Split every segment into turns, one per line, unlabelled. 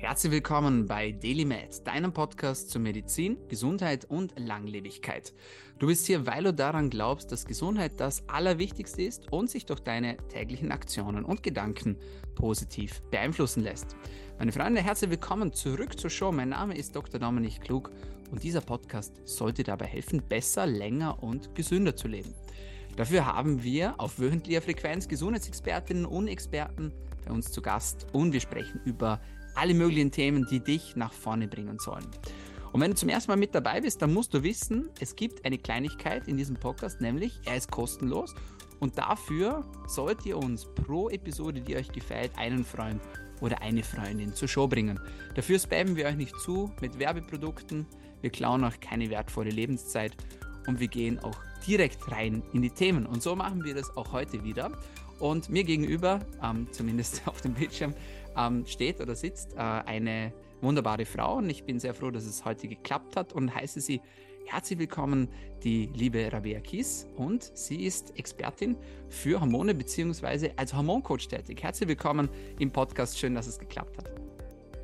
Herzlich willkommen bei DailyMed, deinem Podcast zur Medizin, Gesundheit und Langlebigkeit. Du bist hier, weil du daran glaubst, dass Gesundheit das Allerwichtigste ist und sich durch deine täglichen Aktionen und Gedanken positiv beeinflussen lässt. Meine Freunde, herzlich willkommen zurück zur Show. Mein Name ist Dr. Dominik Klug und dieser Podcast sollte dabei helfen, besser, länger und gesünder zu leben. Dafür haben wir auf wöchentlicher Frequenz Gesundheitsexpertinnen und Experten bei uns zu Gast und wir sprechen über alle möglichen Themen, die dich nach vorne bringen sollen. Und wenn du zum ersten Mal mit dabei bist, dann musst du wissen, es gibt eine Kleinigkeit in diesem Podcast, nämlich er ist kostenlos und dafür sollt ihr uns pro Episode, die euch gefällt, einen Freund oder eine Freundin zur Show bringen. Dafür spammen wir euch nicht zu mit Werbeprodukten, wir klauen auch keine wertvolle Lebenszeit und wir gehen auch direkt rein in die Themen. Und so machen wir das auch heute wieder. Und mir gegenüber, ähm, zumindest auf dem Bildschirm, ähm, steht oder sitzt äh, eine wunderbare Frau und ich bin sehr froh, dass es heute geklappt hat und heiße sie herzlich willkommen, die liebe Rabea Kies und sie ist Expertin für Hormone bzw. als Hormoncoach tätig. Herzlich willkommen im Podcast, schön, dass es geklappt hat.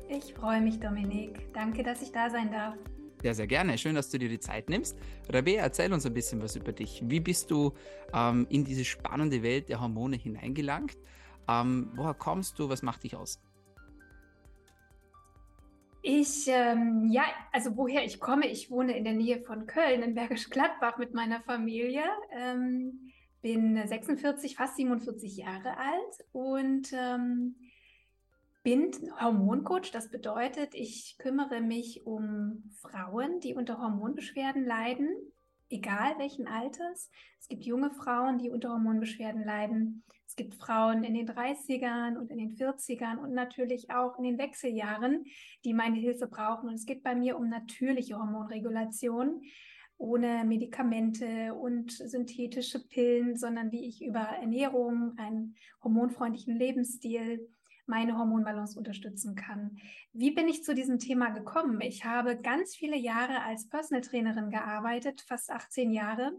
Ich freue mich, Dominik. Danke, dass ich da sein darf.
Sehr, sehr gerne. Schön, dass du dir die Zeit nimmst. Rabea, erzähl uns ein bisschen was über dich. Wie bist du ähm, in diese spannende Welt der Hormone hineingelangt? Ähm, woher kommst du? Was macht dich aus?
Ich, ähm, ja, also woher ich komme, ich wohne in der Nähe von Köln, in Bergisch Gladbach mit meiner Familie. Ähm, bin 46, fast 47 Jahre alt und ähm, bin Hormoncoach. Das bedeutet, ich kümmere mich um Frauen, die unter Hormonbeschwerden leiden egal welchen Alters. Es gibt junge Frauen, die unter Hormonbeschwerden leiden. Es gibt Frauen in den 30ern und in den 40ern und natürlich auch in den Wechseljahren, die meine Hilfe brauchen. Und es geht bei mir um natürliche Hormonregulation ohne Medikamente und synthetische Pillen, sondern wie ich über Ernährung, einen hormonfreundlichen Lebensstil, meine Hormonbalance unterstützen kann. Wie bin ich zu diesem Thema gekommen? Ich habe ganz viele Jahre als Personal Trainerin gearbeitet, fast 18 Jahre.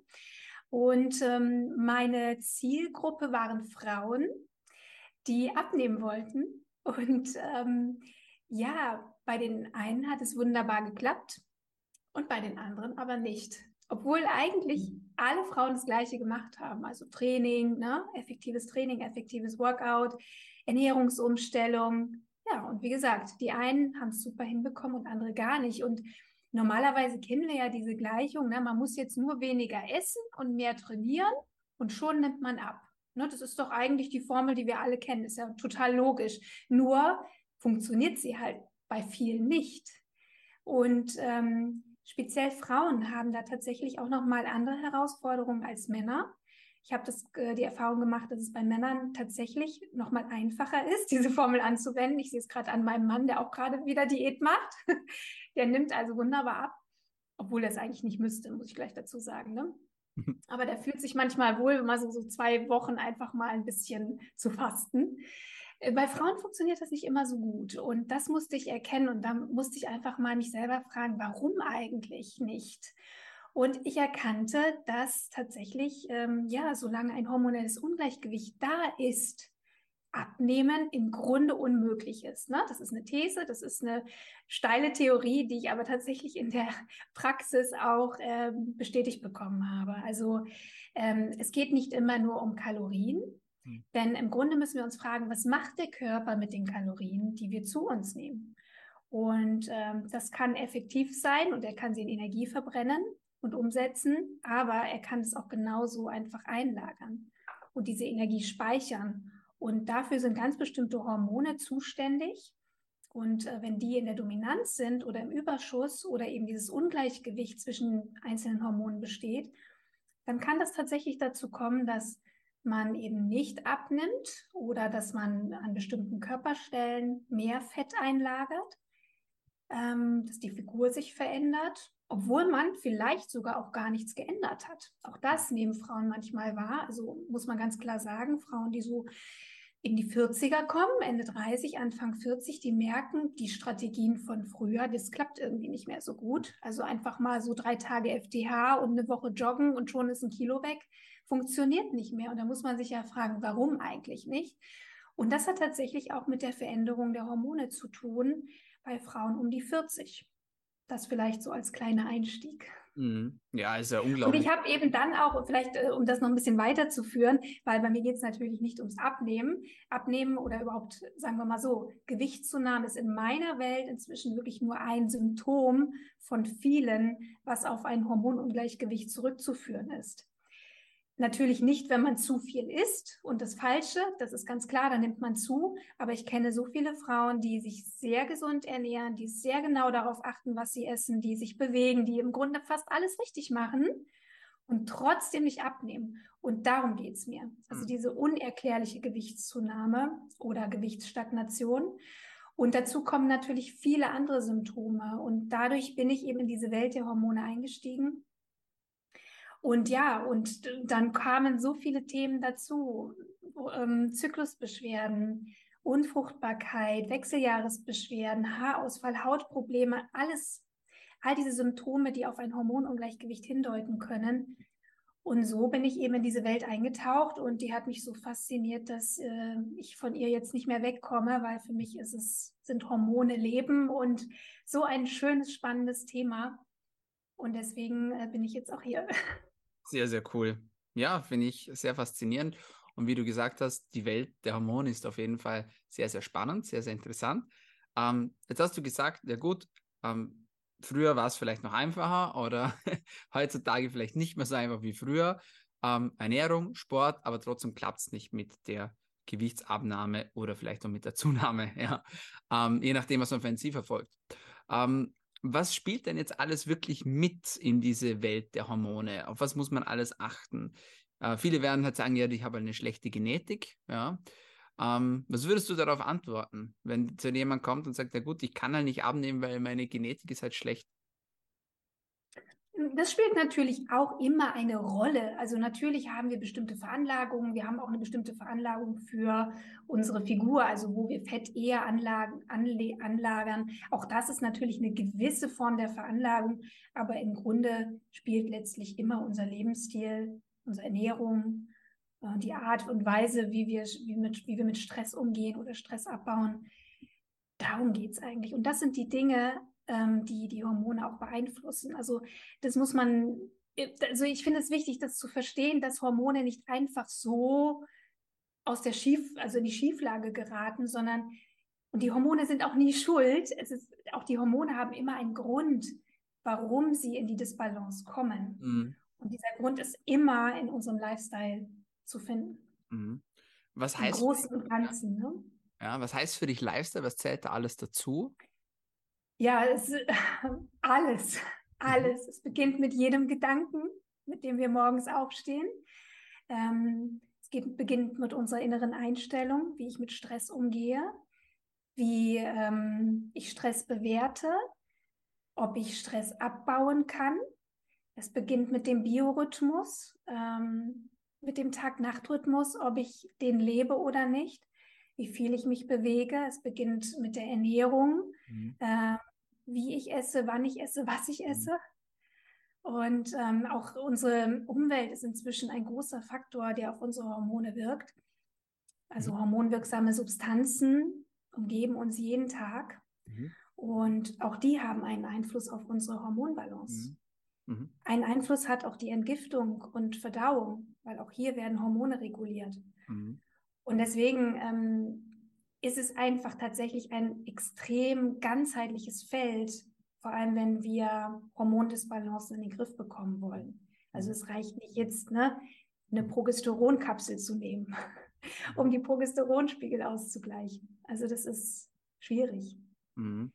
Und ähm, meine Zielgruppe waren Frauen, die abnehmen wollten. Und ähm, ja, bei den einen hat es wunderbar geklappt und bei den anderen aber nicht. Obwohl eigentlich alle Frauen das Gleiche gemacht haben. Also Training, ne? effektives Training, effektives Workout, Ernährungsumstellung. Ja, und wie gesagt, die einen haben es super hinbekommen und andere gar nicht. Und normalerweise kennen wir ja diese Gleichung, ne? man muss jetzt nur weniger essen und mehr trainieren und schon nimmt man ab. Ne? Das ist doch eigentlich die Formel, die wir alle kennen. Ist ja total logisch. Nur funktioniert sie halt bei vielen nicht. Und ähm, Speziell Frauen haben da tatsächlich auch noch mal andere Herausforderungen als Männer. Ich habe das äh, die Erfahrung gemacht, dass es bei Männern tatsächlich noch mal einfacher ist, diese Formel anzuwenden. Ich sehe es gerade an meinem Mann, der auch gerade wieder Diät macht. der nimmt also wunderbar ab, obwohl er es eigentlich nicht müsste, muss ich gleich dazu sagen. Ne? Aber der fühlt sich manchmal wohl, wenn man so, so zwei Wochen einfach mal ein bisschen zu fasten. Äh, bei Frauen funktioniert das nicht immer so gut. Und das musste ich erkennen. Und da musste ich einfach mal mich selber fragen, warum eigentlich nicht? Und ich erkannte, dass tatsächlich, ähm, ja, solange ein hormonelles Ungleichgewicht da ist, Abnehmen im Grunde unmöglich ist. Ne? Das ist eine These, das ist eine steile Theorie, die ich aber tatsächlich in der Praxis auch ähm, bestätigt bekommen habe. Also ähm, es geht nicht immer nur um Kalorien, hm. denn im Grunde müssen wir uns fragen, was macht der Körper mit den Kalorien, die wir zu uns nehmen? Und ähm, das kann effektiv sein und er kann sie in Energie verbrennen und umsetzen, aber er kann es auch genauso einfach einlagern und diese Energie speichern und dafür sind ganz bestimmte Hormone zuständig. Und äh, wenn die in der Dominanz sind oder im Überschuss oder eben dieses Ungleichgewicht zwischen einzelnen Hormonen besteht, dann kann das tatsächlich dazu kommen, dass man eben nicht abnimmt oder dass man an bestimmten Körperstellen mehr Fett einlagert, ähm, dass die Figur sich verändert obwohl man vielleicht sogar auch gar nichts geändert hat. Auch das nehmen Frauen manchmal wahr. Also muss man ganz klar sagen, Frauen, die so in die 40er kommen, Ende 30, Anfang 40, die merken, die Strategien von früher, das klappt irgendwie nicht mehr so gut. Also einfach mal so drei Tage FDH und eine Woche joggen und schon ist ein Kilo weg, funktioniert nicht mehr. Und da muss man sich ja fragen, warum eigentlich nicht? Und das hat tatsächlich auch mit der Veränderung der Hormone zu tun bei Frauen um die 40. Das vielleicht so als kleiner Einstieg.
Mhm. Ja, ist ja unglaublich.
Und ich habe eben dann auch, vielleicht äh, um das noch ein bisschen weiterzuführen, weil bei mir geht es natürlich nicht ums Abnehmen. Abnehmen oder überhaupt, sagen wir mal so, Gewichtszunahme ist in meiner Welt inzwischen wirklich nur ein Symptom von vielen, was auf ein Hormonungleichgewicht zurückzuführen ist. Natürlich nicht, wenn man zu viel isst und das Falsche, das ist ganz klar, da nimmt man zu. Aber ich kenne so viele Frauen, die sich sehr gesund ernähren, die sehr genau darauf achten, was sie essen, die sich bewegen, die im Grunde fast alles richtig machen und trotzdem nicht abnehmen. Und darum geht es mir. Also hm. diese unerklärliche Gewichtszunahme oder Gewichtsstagnation. Und dazu kommen natürlich viele andere Symptome. Und dadurch bin ich eben in diese Welt der Hormone eingestiegen und ja, und dann kamen so viele Themen dazu. Ähm, Zyklusbeschwerden, Unfruchtbarkeit, Wechseljahresbeschwerden, Haarausfall, Hautprobleme, alles, all diese Symptome, die auf ein Hormonungleichgewicht hindeuten können. Und so bin ich eben in diese Welt eingetaucht und die hat mich so fasziniert, dass äh, ich von ihr jetzt nicht mehr wegkomme, weil für mich ist es, sind Hormone Leben und so ein schönes, spannendes Thema. Und deswegen äh, bin ich jetzt auch hier.
Sehr, sehr cool. Ja, finde ich sehr faszinierend. Und wie du gesagt hast, die Welt der Hormone ist auf jeden Fall sehr, sehr spannend, sehr, sehr interessant. Ähm, jetzt hast du gesagt, ja gut, ähm, früher war es vielleicht noch einfacher oder heutzutage vielleicht nicht mehr so einfach wie früher. Ähm, Ernährung, Sport, aber trotzdem klappt es nicht mit der Gewichtsabnahme oder vielleicht auch mit der Zunahme, ja. Ähm, je nachdem, was man für ein Ziel verfolgt. Ähm, was spielt denn jetzt alles wirklich mit in diese Welt der Hormone? Auf was muss man alles achten? Äh, viele werden halt sagen, ja, ich habe eine schlechte Genetik. Ja. Ähm, was würdest du darauf antworten, wenn zu jemand kommt und sagt, ja gut, ich kann halt nicht abnehmen, weil meine Genetik ist halt schlecht?
Das spielt natürlich auch immer eine Rolle. Also natürlich haben wir bestimmte Veranlagungen. Wir haben auch eine bestimmte Veranlagung für unsere Figur, also wo wir Fett eher anlagen, anle anlagern. Auch das ist natürlich eine gewisse Form der Veranlagung. Aber im Grunde spielt letztlich immer unser Lebensstil, unsere Ernährung, äh, die Art und Weise, wie wir, wie, mit, wie wir mit Stress umgehen oder Stress abbauen. Darum geht es eigentlich. Und das sind die Dinge, ähm, die die Hormone auch beeinflussen. Also das muss man, also ich finde es wichtig, das zu verstehen, dass Hormone nicht einfach so aus der Schief, also in die Schieflage geraten, sondern und die Hormone sind auch nie schuld. Es ist, auch die Hormone haben immer einen Grund, warum sie in die Disbalance kommen. Mhm. Und dieser Grund ist immer in unserem Lifestyle zu finden.
Mhm. Was heißt
Im Großen und Ganzen, ne?
Ja, was heißt für dich Lifestyle? Was zählt da alles dazu?
Ja, es, alles, alles. Es beginnt mit jedem Gedanken, mit dem wir morgens aufstehen. Ähm, es geht, beginnt mit unserer inneren Einstellung, wie ich mit Stress umgehe, wie ähm, ich Stress bewerte, ob ich Stress abbauen kann. Es beginnt mit dem Biorhythmus, ähm, mit dem Tag-Nacht-Rhythmus, ob ich den lebe oder nicht wie viel ich mich bewege. Es beginnt mit der Ernährung, mhm. äh, wie ich esse, wann ich esse, was ich mhm. esse. Und ähm, auch unsere Umwelt ist inzwischen ein großer Faktor, der auf unsere Hormone wirkt. Also mhm. hormonwirksame Substanzen umgeben uns jeden Tag. Mhm. Und auch die haben einen Einfluss auf unsere Hormonbalance. Mhm. mhm. Ein Einfluss hat auch die Entgiftung und Verdauung, weil auch hier werden Hormone reguliert. Mhm. Und deswegen ähm, ist es einfach tatsächlich ein extrem ganzheitliches Feld, vor allem wenn wir Hormondisbalance in den Griff bekommen wollen. Also es reicht nicht jetzt, ne, eine Progesteronkapsel zu nehmen, um die Progesteronspiegel auszugleichen. Also das ist schwierig.
Mhm.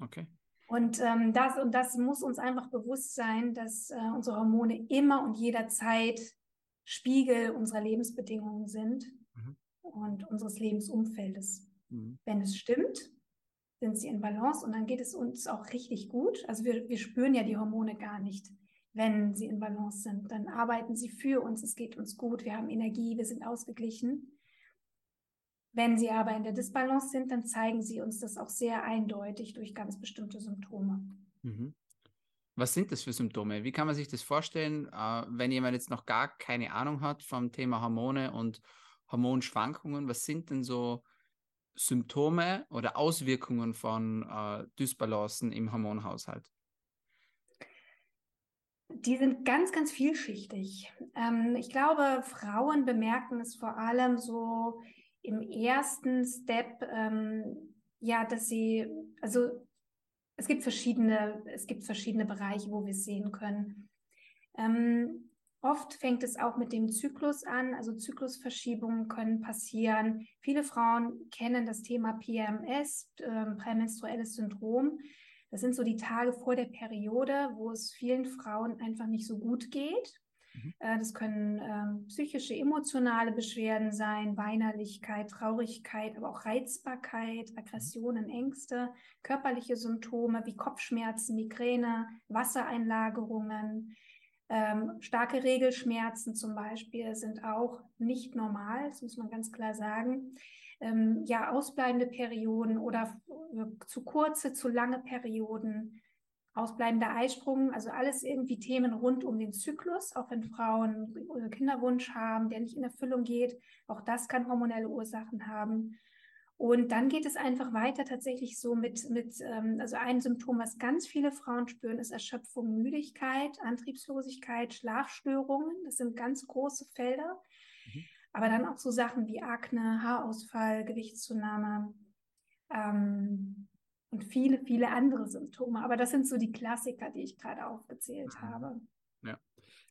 Okay.
Und, ähm, das, und das muss uns einfach bewusst sein, dass äh, unsere Hormone immer und jederzeit Spiegel unserer Lebensbedingungen sind und unseres Lebensumfeldes. Mhm. Wenn es stimmt, sind sie in Balance und dann geht es uns auch richtig gut. Also wir, wir spüren ja die Hormone gar nicht, wenn sie in Balance sind. Dann arbeiten sie für uns, es geht uns gut, wir haben Energie, wir sind ausgeglichen. Wenn sie aber in der Disbalance sind, dann zeigen sie uns das auch sehr eindeutig durch ganz bestimmte Symptome.
Mhm. Was sind das für Symptome? Wie kann man sich das vorstellen, äh, wenn jemand jetzt noch gar keine Ahnung hat vom Thema Hormone und Hormonschwankungen? Was sind denn so Symptome oder Auswirkungen von äh, Dysbalancen im Hormonhaushalt?
Die sind ganz, ganz vielschichtig. Ähm, ich glaube, Frauen bemerken es vor allem so im ersten Step, ähm, ja, dass sie, also es gibt verschiedene, es gibt verschiedene Bereiche, wo wir es sehen können. Ähm, oft fängt es auch mit dem Zyklus an, also Zyklusverschiebungen können passieren. Viele Frauen kennen das Thema PMS, äh, prämenstruelles Syndrom. Das sind so die Tage vor der Periode, wo es vielen Frauen einfach nicht so gut geht. Mhm. Äh, das können ähm, psychische, emotionale Beschwerden sein, Weinerlichkeit, Traurigkeit, aber auch Reizbarkeit, Aggressionen, Ängste, körperliche Symptome wie Kopfschmerzen, Migräne, Wassereinlagerungen. Ähm, starke Regelschmerzen zum Beispiel sind auch nicht normal, das muss man ganz klar sagen. Ähm, ja, ausbleibende Perioden oder äh, zu kurze, zu lange Perioden, ausbleibender Eisprung, also alles irgendwie Themen rund um den Zyklus, auch wenn Frauen Kinderwunsch haben, der nicht in Erfüllung geht. Auch das kann hormonelle Ursachen haben. Und dann geht es einfach weiter tatsächlich so mit, mit ähm, also ein Symptom, was ganz viele Frauen spüren, ist Erschöpfung, Müdigkeit, Antriebslosigkeit, Schlafstörungen. Das sind ganz große Felder. Mhm. Aber dann auch so Sachen wie Akne, Haarausfall, Gewichtszunahme, ähm, und viele, viele andere Symptome. Aber das sind so die Klassiker, die ich gerade aufgezählt mhm. habe.
Ja,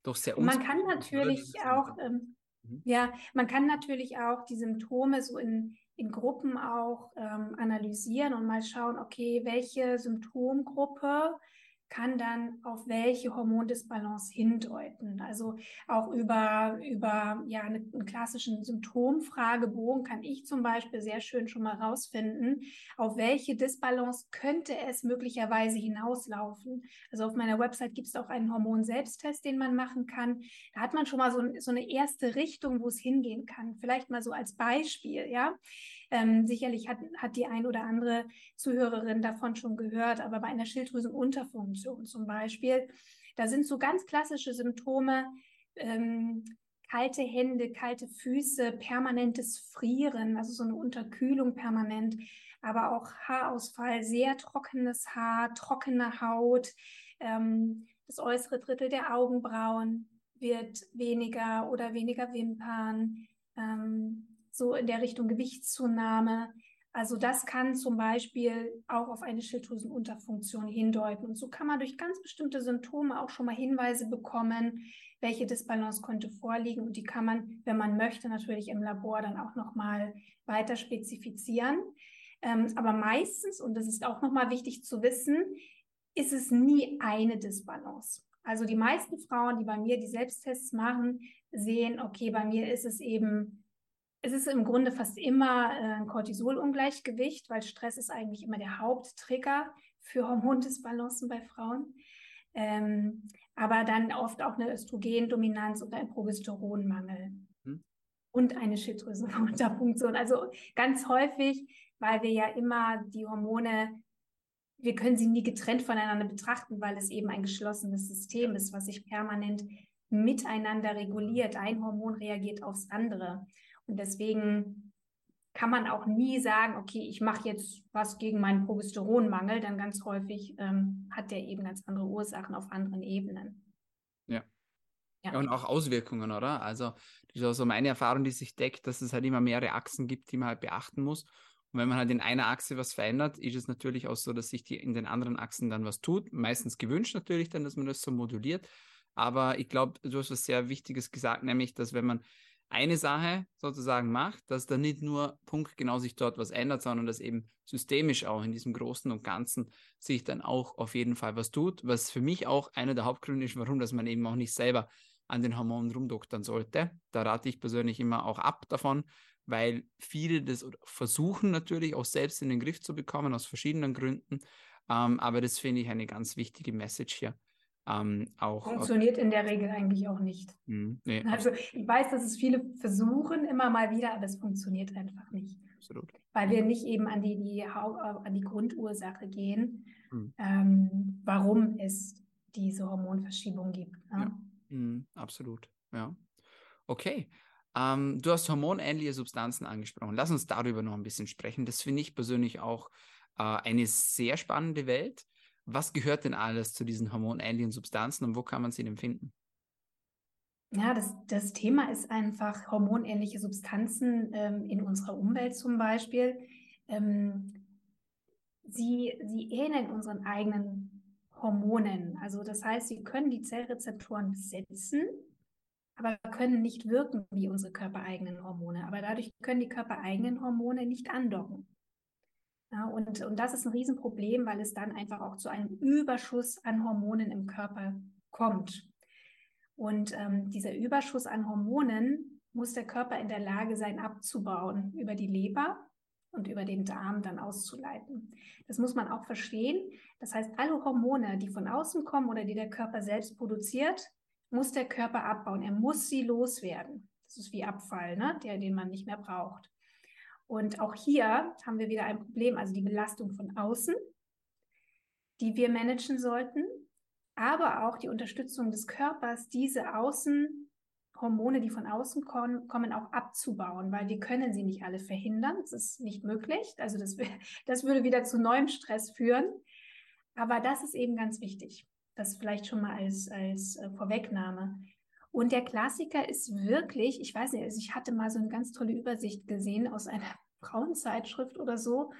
doch sehr
Man kann natürlich auch, ähm, mhm. ja, man kann natürlich auch die Symptome so in, in Gruppen auch ähm, analysieren und mal schauen, okay, welche Symptomgruppe kann dann auf welche Hormondisbalance hindeuten. Also auch über, über ja, eine, einen klassischen Symptomfragebogen kann ich zum Beispiel sehr schön schon mal rausfinden, auf welche Disbalance könnte es möglicherweise hinauslaufen. Also auf meiner Website gibt es auch einen Hormon-Selbsttest, den man machen kann. Da hat man schon mal so, so eine erste Richtung, wo es hingehen kann. Vielleicht mal so als Beispiel, ja. Ähm, sicherlich hat, hat die ein oder andere Zuhörerin davon schon gehört, aber bei einer Schilddrüsenunterfunktion zum Beispiel, da sind so ganz klassische Symptome, ähm, kalte Hände, kalte Füße, permanentes Frieren, also so eine Unterkühlung permanent, aber auch Haarausfall, sehr trockenes Haar, trockene Haut, ähm, das äußere Drittel der Augenbrauen wird weniger oder weniger Wimpern, ähm, so in der Richtung Gewichtszunahme. Also das kann zum Beispiel auch auf eine Schilddrüsenunterfunktion hindeuten. Und so kann man durch ganz bestimmte Symptome auch schon mal Hinweise bekommen, welche Disbalance könnte vorliegen. Und die kann man, wenn man möchte, natürlich im Labor dann auch nochmal weiter spezifizieren. Ähm, aber meistens, und das ist auch nochmal wichtig zu wissen, ist es nie eine Disbalance. Also die meisten Frauen, die bei mir die Selbsttests machen, sehen, okay, bei mir ist es eben es ist im Grunde fast immer äh, ein Cortisolungleichgewicht, weil Stress ist eigentlich immer der Haupttrigger für Hormondisbalancen bei Frauen. Ähm, aber dann oft auch eine Östrogendominanz oder ein Progesteronmangel hm. und eine Schilddrüsenunterfunktion. Also ganz häufig, weil wir ja immer die Hormone, wir können sie nie getrennt voneinander betrachten, weil es eben ein geschlossenes System ist, was sich permanent miteinander reguliert. Ein Hormon reagiert aufs andere. Und deswegen kann man auch nie sagen, okay, ich mache jetzt was gegen meinen Progesteronmangel, denn ganz häufig ähm, hat der eben ganz andere Ursachen auf anderen Ebenen.
Ja. ja. Und auch Auswirkungen, oder? Also, das ist auch so meine Erfahrung, die sich deckt, dass es halt immer mehrere Achsen gibt, die man halt beachten muss. Und wenn man halt in einer Achse was verändert, ist es natürlich auch so, dass sich die in den anderen Achsen dann was tut. Meistens gewünscht natürlich dann, dass man das so moduliert. Aber ich glaube, du hast was sehr Wichtiges gesagt, nämlich, dass wenn man eine Sache sozusagen macht, dass da nicht nur punktgenau sich dort was ändert, sondern dass eben systemisch auch in diesem Großen und Ganzen sich dann auch auf jeden Fall was tut, was für mich auch einer der Hauptgründe ist, warum dass man eben auch nicht selber an den Hormonen rumdoktern sollte. Da rate ich persönlich immer auch ab davon, weil viele das versuchen natürlich auch selbst in den Griff zu bekommen, aus verschiedenen Gründen. Ähm, aber das finde ich eine ganz wichtige Message hier. Ähm, auch,
Funktioniert in der Regel eigentlich auch nicht. Mh, nee, also ich weiß, dass es viele versuchen immer mal wieder, aber es funktioniert einfach nicht. Absolut. Weil wir nicht eben an die, die, äh, an die Grundursache gehen, mhm. ähm, warum es diese Hormonverschiebung gibt.
Ne? Ja. Mhm, absolut, ja. Okay. Ähm, du hast hormonähnliche Substanzen angesprochen. Lass uns darüber noch ein bisschen sprechen. Das finde ich persönlich auch äh, eine sehr spannende Welt. Was gehört denn alles zu diesen hormonähnlichen Substanzen und wo kann man sie denn finden?
Ja, das, das Thema ist einfach hormonähnliche Substanzen ähm, in unserer Umwelt zum Beispiel. Ähm, sie, sie ähneln unseren eigenen Hormonen. Also das heißt, sie können die Zellrezeptoren besetzen, aber können nicht wirken wie unsere körpereigenen Hormone. Aber dadurch können die körpereigenen Hormone nicht andocken. Ja, und, und das ist ein Riesenproblem, weil es dann einfach auch zu einem Überschuss an Hormonen im Körper kommt. Und ähm, dieser Überschuss an Hormonen muss der Körper in der Lage sein, abzubauen über die Leber und über den Darm dann auszuleiten. Das muss man auch verstehen. Das heißt, alle Hormone, die von außen kommen oder die der Körper selbst produziert, muss der Körper abbauen. Er muss sie loswerden. Das ist wie Abfall, ne? der, den man nicht mehr braucht. Und auch hier haben wir wieder ein Problem, also die Belastung von außen, die wir managen sollten, aber auch die Unterstützung des Körpers, diese Außenhormone, die von außen kommen, kommen auch abzubauen, weil wir können sie nicht alle verhindern. Das ist nicht möglich. Also das, das würde wieder zu neuem Stress führen. Aber das ist eben ganz wichtig. Das vielleicht schon mal als, als äh, Vorwegnahme. Und der Klassiker ist wirklich, ich weiß nicht, also ich hatte mal so eine ganz tolle Übersicht gesehen aus einer Frauenzeitschrift oder so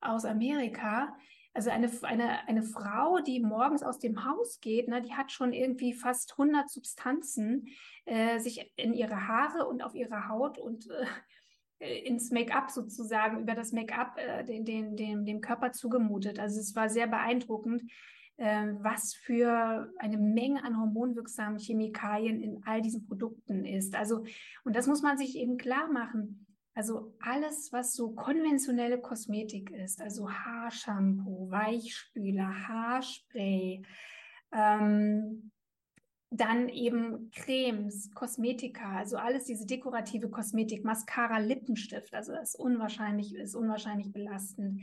aus Amerika. Also eine, eine, eine Frau, die morgens aus dem Haus geht, ne, die hat schon irgendwie fast 100 Substanzen äh, sich in ihre Haare und auf ihre Haut und äh, ins Make-up sozusagen, über das Make-up äh, den, den, den, dem Körper zugemutet. Also es war sehr beeindruckend, äh, was für eine Menge an hormonwirksamen Chemikalien in all diesen Produkten ist. Also, und das muss man sich eben klar machen. Also alles, was so konventionelle Kosmetik ist, also Haarshampoo, Weichspüler, Haarspray, ähm, dann eben Cremes, Kosmetika, also alles diese dekorative Kosmetik, Mascara, Lippenstift, also das ist unwahrscheinlich, ist unwahrscheinlich belastend.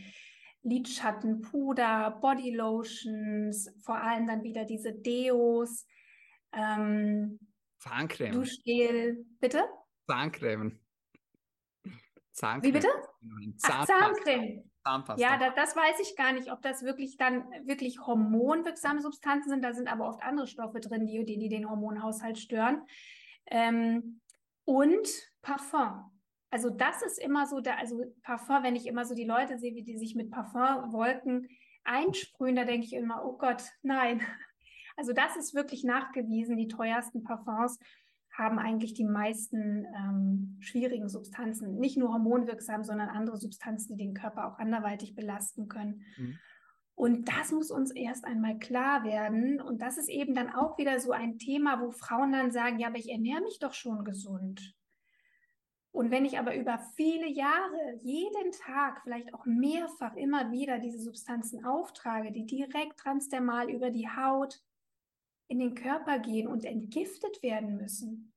Lidschatten, Puder, Bodylotions, vor allem dann wieder diese Deos, ähm,
Zahncreme.
Duschgel, bitte?
Zahncreme.
Zahncreme. Wie bitte? Ach, Zahncreme. Zahnpasta. Ja, da, das weiß ich gar nicht, ob das wirklich dann wirklich hormonwirksame Substanzen sind. Da sind aber oft andere Stoffe drin, die, die, die den Hormonhaushalt stören. Ähm, und Parfum. Also das ist immer so, da, also Parfum, wenn ich immer so die Leute sehe, wie die sich mit Parfumwolken einsprühen, da denke ich immer, oh Gott, nein. Also das ist wirklich nachgewiesen, die teuersten Parfums haben eigentlich die meisten ähm, schwierigen Substanzen, nicht nur hormonwirksam, sondern andere Substanzen, die den Körper auch anderweitig belasten können. Mhm. Und das muss uns erst einmal klar werden. Und das ist eben dann auch wieder so ein Thema, wo Frauen dann sagen, ja, aber ich ernähre mich doch schon gesund. Und wenn ich aber über viele Jahre, jeden Tag, vielleicht auch mehrfach immer wieder diese Substanzen auftrage, die direkt transdermal über die Haut in den Körper gehen und entgiftet werden müssen.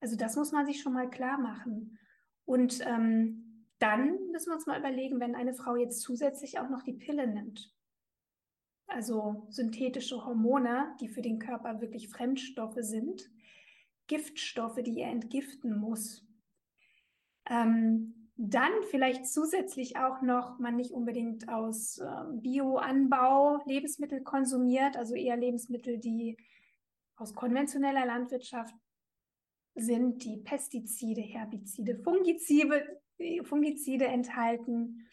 Also das muss man sich schon mal klar machen. Und ähm, dann müssen wir uns mal überlegen, wenn eine Frau jetzt zusätzlich auch noch die Pille nimmt, also synthetische Hormone, die für den Körper wirklich Fremdstoffe sind, Giftstoffe, die er entgiften muss. Ähm, dann vielleicht zusätzlich auch noch, man nicht unbedingt aus äh, Bioanbau Lebensmittel konsumiert, also eher Lebensmittel, die aus konventioneller Landwirtschaft sind, die Pestizide, Herbizide, Fungizide, Fungizide enthalten,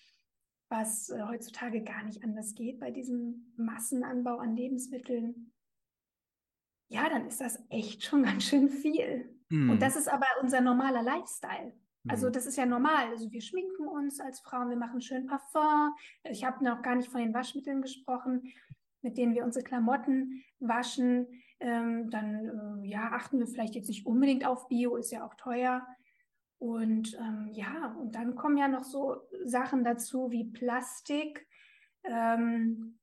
was äh, heutzutage gar nicht anders geht bei diesem Massenanbau an Lebensmitteln. Ja, dann ist das echt schon ganz schön viel. Mm. Und das ist aber unser normaler Lifestyle. Also mhm. das ist ja normal. Also wir schminken uns als Frauen, wir machen schön Parfum. Ich habe noch gar nicht von den Waschmitteln gesprochen, mit denen wir unsere Klamotten waschen. Ähm, dann äh, ja, achten wir vielleicht jetzt nicht unbedingt auf Bio, ist ja auch teuer. Und ähm, ja, und dann kommen ja noch so Sachen dazu wie Plastik, ähm,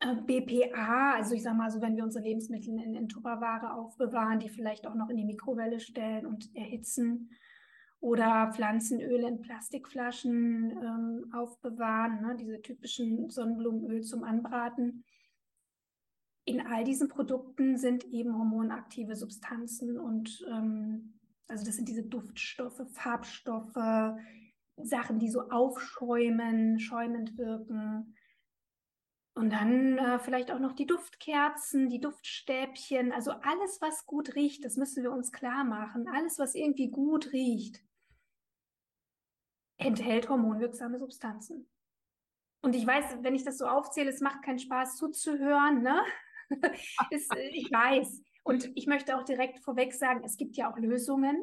äh, BPA, also ich sag mal so, wenn wir unsere Lebensmittel in, in Tupperware aufbewahren, die vielleicht auch noch in die Mikrowelle stellen und erhitzen oder Pflanzenöle in Plastikflaschen ähm, aufbewahren, ne? diese typischen Sonnenblumenöl zum Anbraten. In all diesen Produkten sind eben hormonaktive Substanzen und ähm, Also das sind diese Duftstoffe, Farbstoffe, Sachen, die so aufschäumen, schäumend wirken. Und dann äh, vielleicht auch noch die Duftkerzen, die Duftstäbchen, also alles, was gut riecht, das müssen wir uns klar machen. Alles, was irgendwie gut riecht, enthält hormonwirksame Substanzen. Und ich weiß, wenn ich das so aufzähle, es macht keinen Spaß zuzuhören, ne? ist, äh, ich weiß. Und ich möchte auch direkt vorweg sagen, es gibt ja auch Lösungen.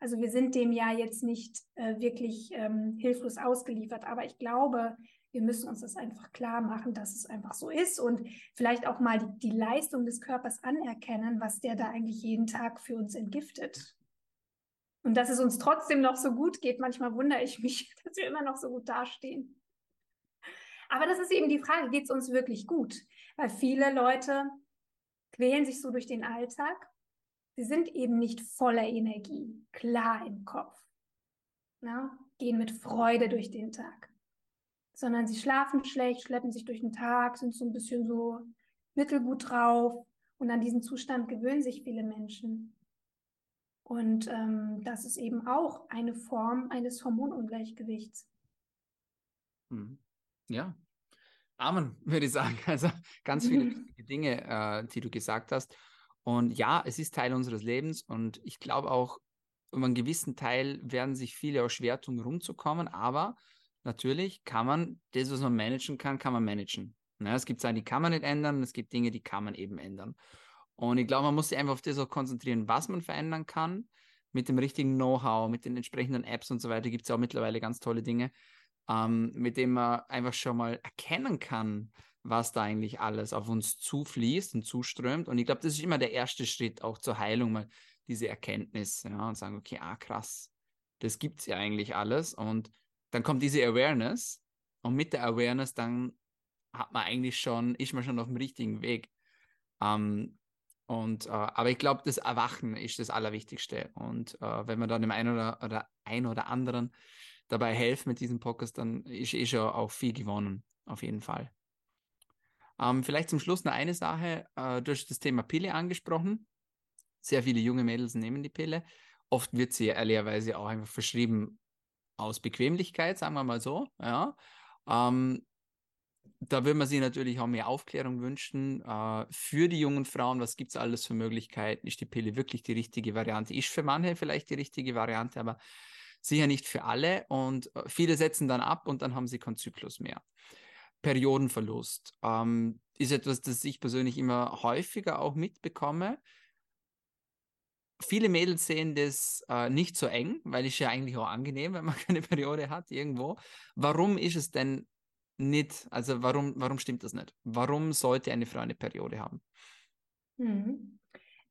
Also wir sind dem ja jetzt nicht äh, wirklich ähm, hilflos ausgeliefert, aber ich glaube, wir müssen uns das einfach klar machen, dass es einfach so ist und vielleicht auch mal die, die Leistung des Körpers anerkennen, was der da eigentlich jeden Tag für uns entgiftet. Und dass es uns trotzdem noch so gut geht. Manchmal wundere ich mich, dass wir immer noch so gut dastehen. Aber das ist eben die Frage, geht es uns wirklich gut? Weil viele Leute quälen sich so durch den Alltag. Sie sind eben nicht voller Energie, klar im Kopf, na? Ne? gehen mit Freude durch den Tag, sondern sie schlafen schlecht, schleppen sich durch den Tag, sind so ein bisschen so mittelgut drauf und an diesen Zustand gewöhnen sich viele Menschen. Und ähm, das ist eben auch eine Form eines Hormonungleichgewichts.
Hm. Ja, Amen, würde ich sagen. Also ganz viele Dinge, äh, die du gesagt hast. Und ja, es ist Teil unseres Lebens und ich glaube auch, über einen gewissen Teil werden sich viele auch schwer tun, rumzukommen, aber natürlich kann man das, was man managen kann, kann man managen. Ja, es gibt Sachen, die kann man nicht ändern, es gibt Dinge, die kann man eben ändern. Und ich glaube, man muss sich einfach auf das auch konzentrieren, was man verändern kann. Mit dem richtigen Know-how, mit den entsprechenden Apps und so weiter gibt es auch mittlerweile ganz tolle Dinge ähm, mit dem man einfach schon mal erkennen kann, was da eigentlich alles auf uns zufließt und zuströmt. Und ich glaube, das ist immer der erste Schritt auch zur Heilung, mal diese Erkenntnis, ja, und sagen, okay, ah, krass, das gibt es ja eigentlich alles. Und dann kommt diese Awareness und mit der Awareness dann hat man eigentlich schon, ist man schon auf dem richtigen Weg. Ähm, und, äh, aber ich glaube, das Erwachen ist das Allerwichtigste. Und äh, wenn man dann dem einen oder, oder ein oder anderen dabei helfen mit diesem Podcast, dann ist eh schon auch viel gewonnen, auf jeden Fall. Ähm, vielleicht zum Schluss noch eine Sache. Äh, du hast das Thema Pille angesprochen. Sehr viele junge Mädels nehmen die Pille. Oft wird sie ehrlicherweise auch einfach verschrieben aus Bequemlichkeit, sagen wir mal so. Ja. Ähm, da würde man sich natürlich auch mehr Aufklärung wünschen äh, für die jungen Frauen. Was gibt es alles für Möglichkeiten? Ist die Pille wirklich die richtige Variante? Ist für manche vielleicht die richtige Variante, aber sicher nicht für alle und äh, viele setzen dann ab und dann haben sie keinen Zyklus mehr. Periodenverlust ähm, ist etwas, das ich persönlich immer häufiger auch mitbekomme. Viele Mädels sehen das äh, nicht so eng, weil es ja eigentlich auch angenehm, wenn man keine Periode hat irgendwo. Warum ist es denn nicht, also warum, warum stimmt das nicht? Warum sollte eine Frau eine Periode haben?
Mhm.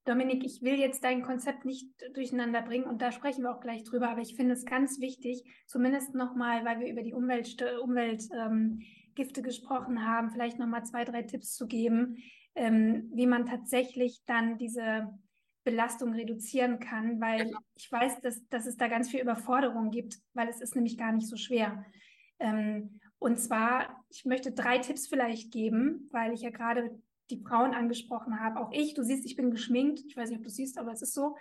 Dominik, ich will jetzt dein Konzept nicht durcheinander bringen und da sprechen wir auch gleich drüber, aber ich finde es ganz wichtig, zumindest nochmal, weil wir über die Umweltgifte Umwelt, ähm, gesprochen haben, vielleicht nochmal zwei, drei Tipps zu geben, ähm, wie man tatsächlich dann diese Belastung reduzieren kann, weil ja. ich weiß, dass, dass es da ganz viel Überforderung gibt, weil es ist nämlich gar nicht so schwer. Ähm, und zwar, ich möchte drei Tipps vielleicht geben, weil ich ja gerade die Frauen angesprochen habe, auch ich, du siehst, ich bin geschminkt, ich weiß nicht, ob du siehst, aber es ist so,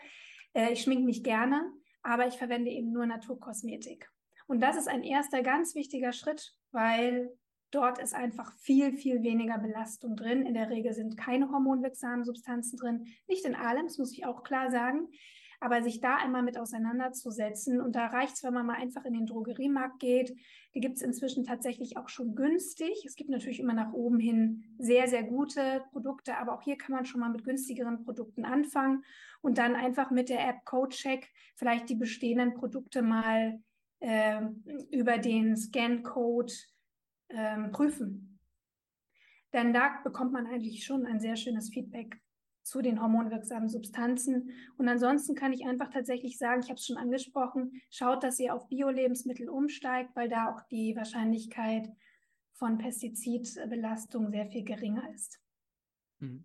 äh, ich schminke mich gerne, aber ich verwende eben nur Naturkosmetik. Und das ist ein erster ganz wichtiger Schritt, weil dort ist einfach viel, viel weniger Belastung drin. In der Regel sind keine hormonwirksamen Substanzen drin. Nicht in allem, das muss ich auch klar sagen. Aber sich da einmal mit auseinanderzusetzen, und da reicht es, wenn man mal einfach in den Drogeriemarkt geht. Die gibt es inzwischen tatsächlich auch schon günstig. Es gibt natürlich immer nach oben hin sehr, sehr gute Produkte, aber auch hier kann man schon mal mit günstigeren Produkten anfangen und dann einfach mit der App CodeCheck vielleicht die bestehenden Produkte mal äh, über den Scan-Code äh, prüfen. Denn da bekommt man eigentlich schon ein sehr schönes Feedback zu den hormonwirksamen Substanzen. Und ansonsten kann ich einfach tatsächlich sagen, ich habe es schon angesprochen, schaut, dass ihr auf Bio-Lebensmittel umsteigt, weil da auch die Wahrscheinlichkeit von Pestizidbelastung sehr viel geringer ist. Mhm.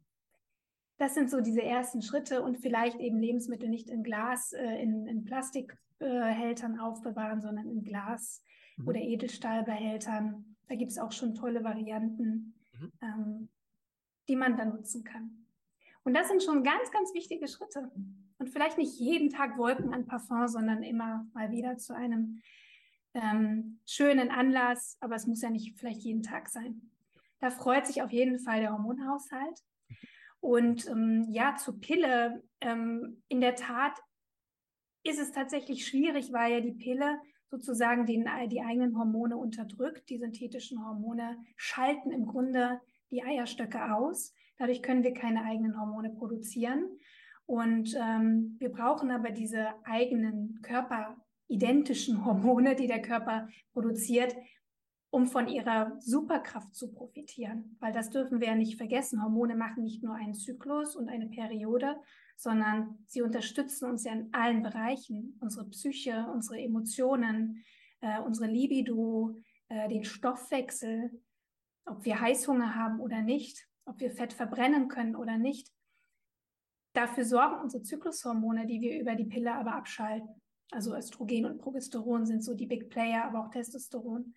Das sind so diese ersten Schritte und vielleicht eben Lebensmittel nicht in Glas, äh, in, in Plastikhältern aufbewahren, sondern in Glas mhm. oder Edelstahlbehältern. Da gibt es auch schon tolle Varianten, mhm. ähm, die man dann nutzen kann. Und das sind schon ganz, ganz wichtige Schritte. Und vielleicht nicht jeden Tag Wolken an Parfum, sondern immer mal wieder zu einem ähm, schönen Anlass, aber es muss ja nicht vielleicht jeden Tag sein. Da freut sich auf jeden Fall der Hormonhaushalt. Und ähm, ja, zur Pille. Ähm, in der Tat ist es tatsächlich schwierig, weil ja die Pille sozusagen den, die eigenen Hormone unterdrückt. Die synthetischen Hormone schalten im Grunde die Eierstöcke aus. Dadurch können wir keine eigenen Hormone produzieren. Und ähm, wir brauchen aber diese eigenen körperidentischen Hormone, die der Körper produziert, um von ihrer Superkraft zu profitieren. Weil das dürfen wir ja nicht vergessen. Hormone machen nicht nur einen Zyklus und eine Periode, sondern sie unterstützen uns ja in allen Bereichen. Unsere Psyche, unsere Emotionen, äh, unsere Libido, äh, den Stoffwechsel, ob wir Heißhunger haben oder nicht, ob wir Fett verbrennen können oder nicht. Dafür sorgen unsere Zyklushormone, die wir über die Pille aber abschalten. Also Östrogen und Progesteron sind so die Big Player, aber auch Testosteron.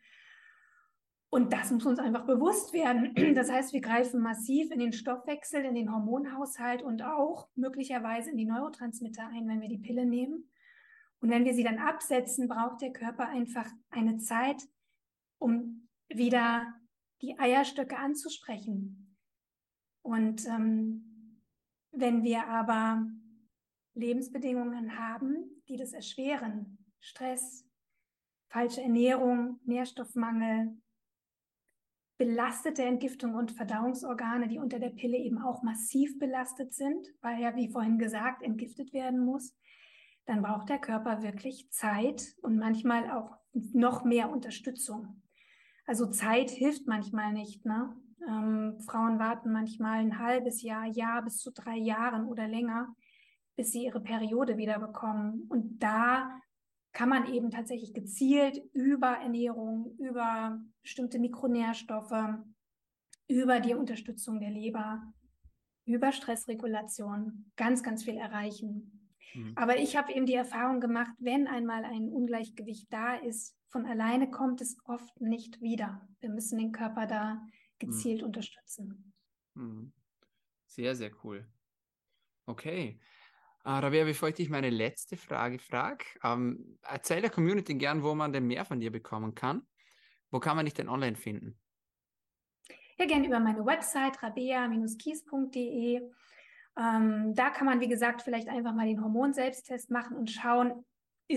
Und das muss uns einfach bewusst werden. Das heißt, wir greifen massiv in den Stoffwechsel, in den Hormonhaushalt und auch möglicherweise in die Neurotransmitter ein, wenn wir die Pille nehmen. Und wenn wir sie dann absetzen, braucht der Körper einfach eine Zeit, um wieder die Eierstöcke anzusprechen. Und ähm, wenn wir aber Lebensbedingungen haben, die das erschweren, Stress, falsche Ernährung, Nährstoffmangel, belastete Entgiftung und Verdauungsorgane, die unter der Pille eben auch massiv belastet sind, weil ja, wie vorhin gesagt, entgiftet werden muss, dann braucht der Körper wirklich Zeit und manchmal auch noch mehr Unterstützung. Also Zeit hilft manchmal nicht. Ne? Ähm, Frauen warten manchmal ein halbes Jahr, Jahr bis zu drei Jahren oder länger, bis sie ihre Periode wieder bekommen. Und da kann man eben tatsächlich gezielt über Ernährung, über bestimmte Mikronährstoffe, über die Unterstützung der Leber, über Stressregulation ganz, ganz viel erreichen. Mhm. Aber ich habe eben die Erfahrung gemacht, wenn einmal ein Ungleichgewicht da ist, von alleine kommt es oft nicht wieder. Wir müssen den Körper da gezielt mhm. unterstützen.
Mhm. Sehr, sehr cool. Okay. Uh, Rabea, bevor ich dich meine letzte Frage frage, ähm, erzähl der Community gern, wo man denn mehr von dir bekommen kann. Wo kann man dich denn online finden?
Ja, gerne über meine Website rabea-kies.de. Ähm, da kann man, wie gesagt, vielleicht einfach mal den Hormonselbsttest machen und schauen,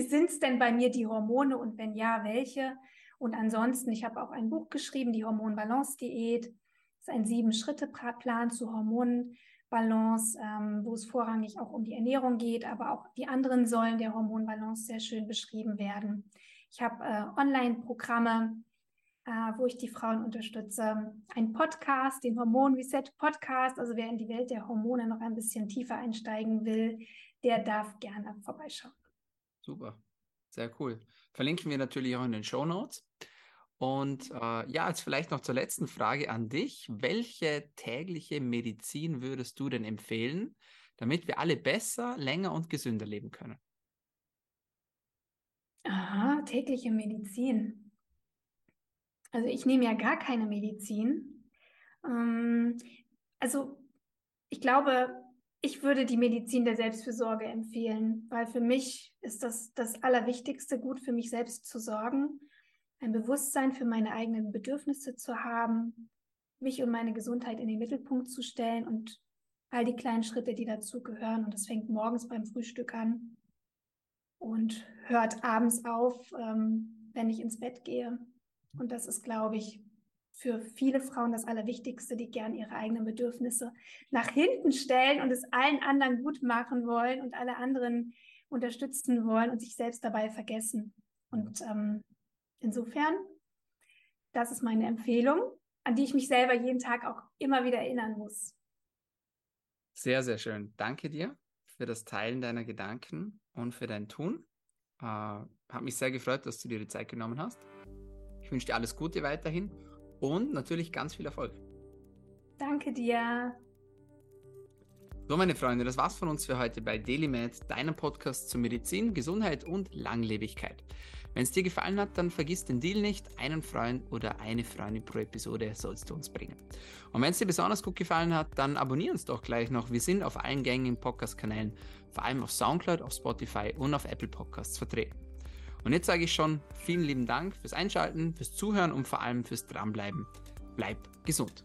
sind es denn bei mir die Hormone und wenn ja, welche? Und ansonsten, ich habe auch ein Buch geschrieben, die Hormonbalance-Diät. Das ist ein Sieben-Schritte-Plan zu Hormonbalance, ähm, wo es vorrangig auch um die Ernährung geht, aber auch die anderen Säulen der Hormonbalance sehr schön beschrieben werden. Ich habe äh, Online-Programme, äh, wo ich die Frauen unterstütze. Ein Podcast, den Hormon Reset Podcast. Also wer in die Welt der Hormone noch ein bisschen tiefer einsteigen will, der darf gerne vorbeischauen.
Super, sehr cool. Verlinken wir natürlich auch in den Show Notes. Und äh, ja, jetzt vielleicht noch zur letzten Frage an dich. Welche tägliche Medizin würdest du denn empfehlen, damit wir alle besser, länger und gesünder leben können?
Aha, tägliche Medizin. Also ich nehme ja gar keine Medizin. Ähm, also ich glaube, ich würde die Medizin der Selbstfürsorge empfehlen, weil für mich ist das das Allerwichtigste, gut für mich selbst zu sorgen, ein Bewusstsein für meine eigenen Bedürfnisse zu haben, mich und meine Gesundheit in den Mittelpunkt zu stellen und all die kleinen Schritte, die dazu gehören. Und das fängt morgens beim Frühstück an und hört abends auf, ähm, wenn ich ins Bett gehe. Und das ist, glaube ich, für viele Frauen das Allerwichtigste, die gern ihre eigenen Bedürfnisse nach hinten stellen und es allen anderen gut machen wollen und alle anderen unterstützen wollen und sich selbst dabei vergessen. Und ähm, insofern, das ist meine Empfehlung, an die ich mich selber jeden Tag auch immer wieder erinnern muss.
Sehr, sehr schön. Danke dir für das Teilen deiner Gedanken und für dein Tun. Äh, hat mich sehr gefreut, dass du dir die Zeit genommen hast. Ich wünsche dir alles Gute weiterhin und natürlich ganz viel Erfolg.
Danke dir.
So, meine Freunde, das war's von uns für heute bei DailyMed, deinem Podcast zu Medizin, Gesundheit und Langlebigkeit. Wenn es dir gefallen hat, dann vergiss den Deal nicht. Einen Freund oder eine Freundin pro Episode sollst du uns bringen. Und wenn es dir besonders gut gefallen hat, dann abonnier uns doch gleich noch. Wir sind auf allen gängigen Podcast-Kanälen, vor allem auf Soundcloud, auf Spotify und auf Apple Podcasts vertreten. Und jetzt sage ich schon vielen lieben Dank fürs Einschalten, fürs Zuhören und vor allem fürs Dranbleiben. Bleib gesund.